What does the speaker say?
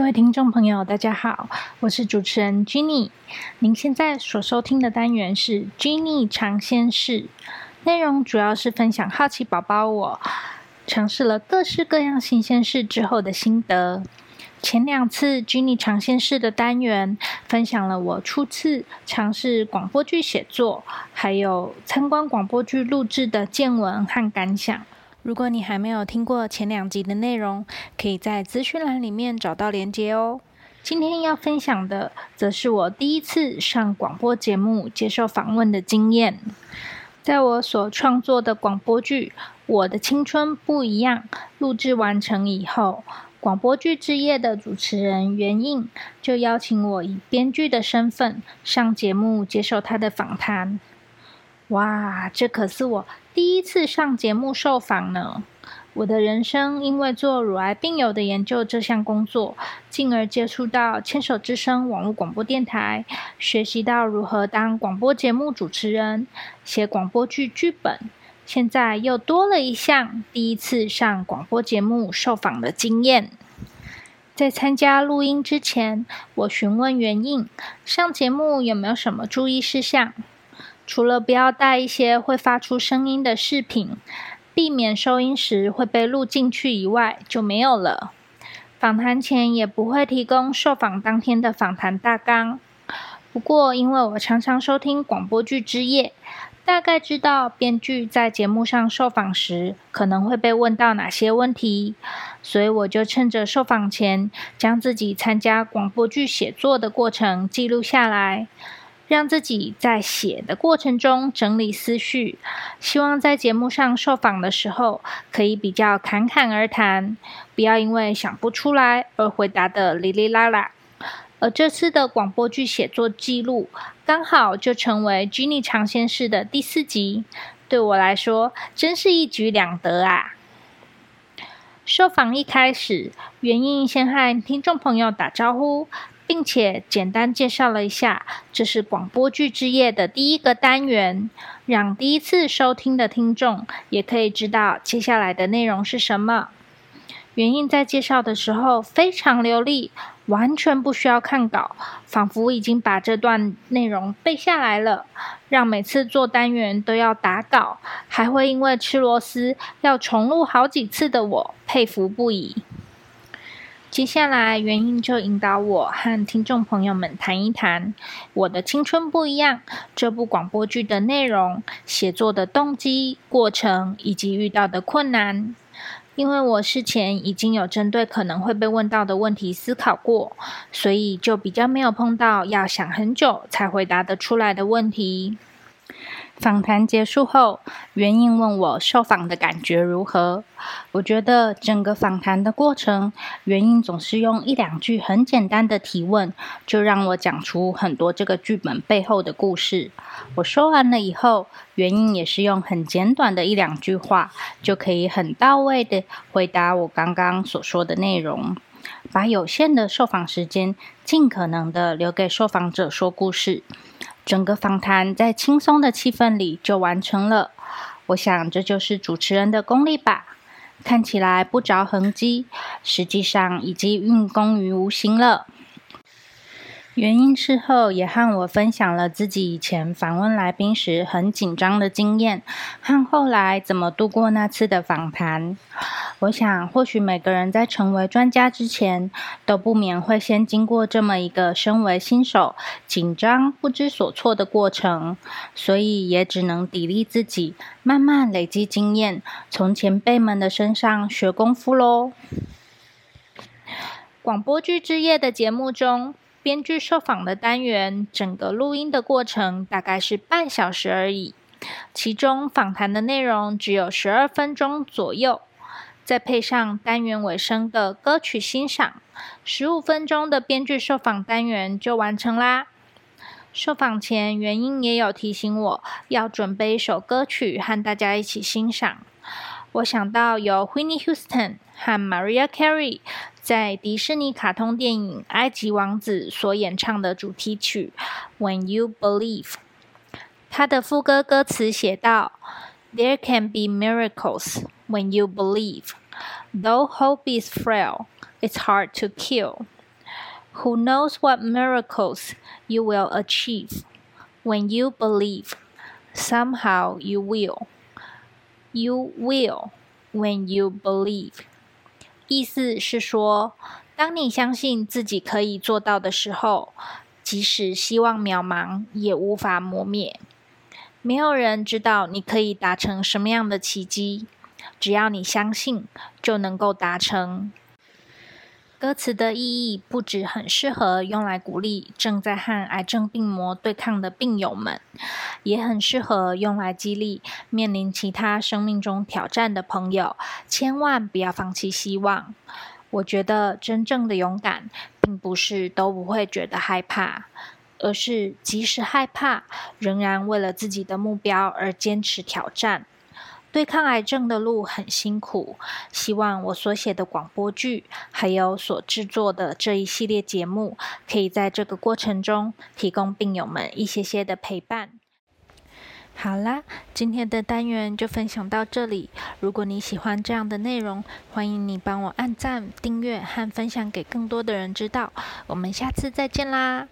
各位听众朋友，大家好，我是主持人 Jenny。您现在所收听的单元是 Jenny 尝鲜室，内容主要是分享好奇宝宝我尝试了各式各样新鲜事之后的心得。前两次 Jenny 尝鲜室的单元，分享了我初次尝试广播剧写作，还有参观广播剧录制的见闻和感想。如果你还没有听过前两集的内容，可以在资讯栏里面找到连接哦。今天要分享的，则是我第一次上广播节目接受访问的经验。在我所创作的广播剧《我的青春不一样》录制完成以后。广播剧之夜的主持人袁映就邀请我以编剧的身份上节目接受他的访谈。哇，这可是我第一次上节目受访呢！我的人生因为做乳癌病友的研究这项工作，进而接触到牵手之声网络广播电台，学习到如何当广播节目主持人，写广播剧剧本。现在又多了一项第一次上广播节目受访的经验。在参加录音之前，我询问原因，上节目有没有什么注意事项？除了不要带一些会发出声音的饰品，避免收音时会被录进去以外，就没有了。访谈前也不会提供受访当天的访谈大纲。不过，因为我常常收听广播剧之夜。大概知道编剧在节目上受访时可能会被问到哪些问题，所以我就趁着受访前将自己参加广播剧写作的过程记录下来，让自己在写的过程中整理思绪，希望在节目上受访的时候可以比较侃侃而谈，不要因为想不出来而回答的哩哩啦啦。而这次的广播剧写作记录，刚好就成为《Jenny 尝鲜室》的第四集，对我来说真是一举两得啊！受访一开始，原因先和听众朋友打招呼，并且简单介绍了一下，这是广播剧之夜的第一个单元，让第一次收听的听众也可以知道接下来的内容是什么。原因在介绍的时候非常流利。完全不需要看稿，仿佛已经把这段内容背下来了，让每次做单元都要打稿，还会因为吃螺丝要重录好几次的我佩服不已。接下来，原因就引导我和听众朋友们谈一谈《我的青春不一样》这部广播剧的内容、写作的动机、过程以及遇到的困难。因为我事前已经有针对可能会被问到的问题思考过，所以就比较没有碰到要想很久才回答得出来的问题。访谈结束后，袁映问我受访的感觉如何。我觉得整个访谈的过程，袁映总是用一两句很简单的提问，就让我讲出很多这个剧本背后的故事。我说完了以后，袁映也是用很简短的一两句话，就可以很到位的回答我刚刚所说的内容，把有限的受访时间尽可能的留给受访者说故事。整个访谈在轻松的气氛里就完成了，我想这就是主持人的功力吧。看起来不着痕迹，实际上已经运功于无形了。原因事后也和我分享了自己以前访问来宾时很紧张的经验，和后来怎么度过那次的访谈。我想，或许每个人在成为专家之前，都不免会先经过这么一个身为新手、紧张、不知所措的过程，所以也只能砥砺自己，慢慢累积经验，从前辈们的身上学功夫喽。广播剧之夜的节目中。编剧受访的单元，整个录音的过程大概是半小时而已，其中访谈的内容只有十二分钟左右，再配上单元尾声的歌曲欣赏，十五分钟的编剧受访单元就完成啦。受访前，原因也有提醒我要准备一首歌曲和大家一起欣赏。我想到由 Whitney Houston 和 Maria Carey 在迪士尼卡通电影《埃及王子》所演唱的主题曲《When You Believe》。它的副歌歌词写道：“There can be miracles when you believe, though hope is frail, it's hard to kill。” Who knows what miracles you will achieve when you believe? Somehow you will. You will when you believe. 意思是说，当你相信自己可以做到的时候，即使希望渺茫，也无法磨灭。没有人知道你可以达成什么样的奇迹，只要你相信，就能够达成。歌词的意义不止很适合用来鼓励正在和癌症病魔对抗的病友们，也很适合用来激励面临其他生命中挑战的朋友。千万不要放弃希望。我觉得真正的勇敢，并不是都不会觉得害怕，而是即使害怕，仍然为了自己的目标而坚持挑战。对抗癌症的路很辛苦，希望我所写的广播剧，还有所制作的这一系列节目，可以在这个过程中提供病友们一些些的陪伴。好啦，今天的单元就分享到这里。如果你喜欢这样的内容，欢迎你帮我按赞、订阅和分享给更多的人知道。我们下次再见啦！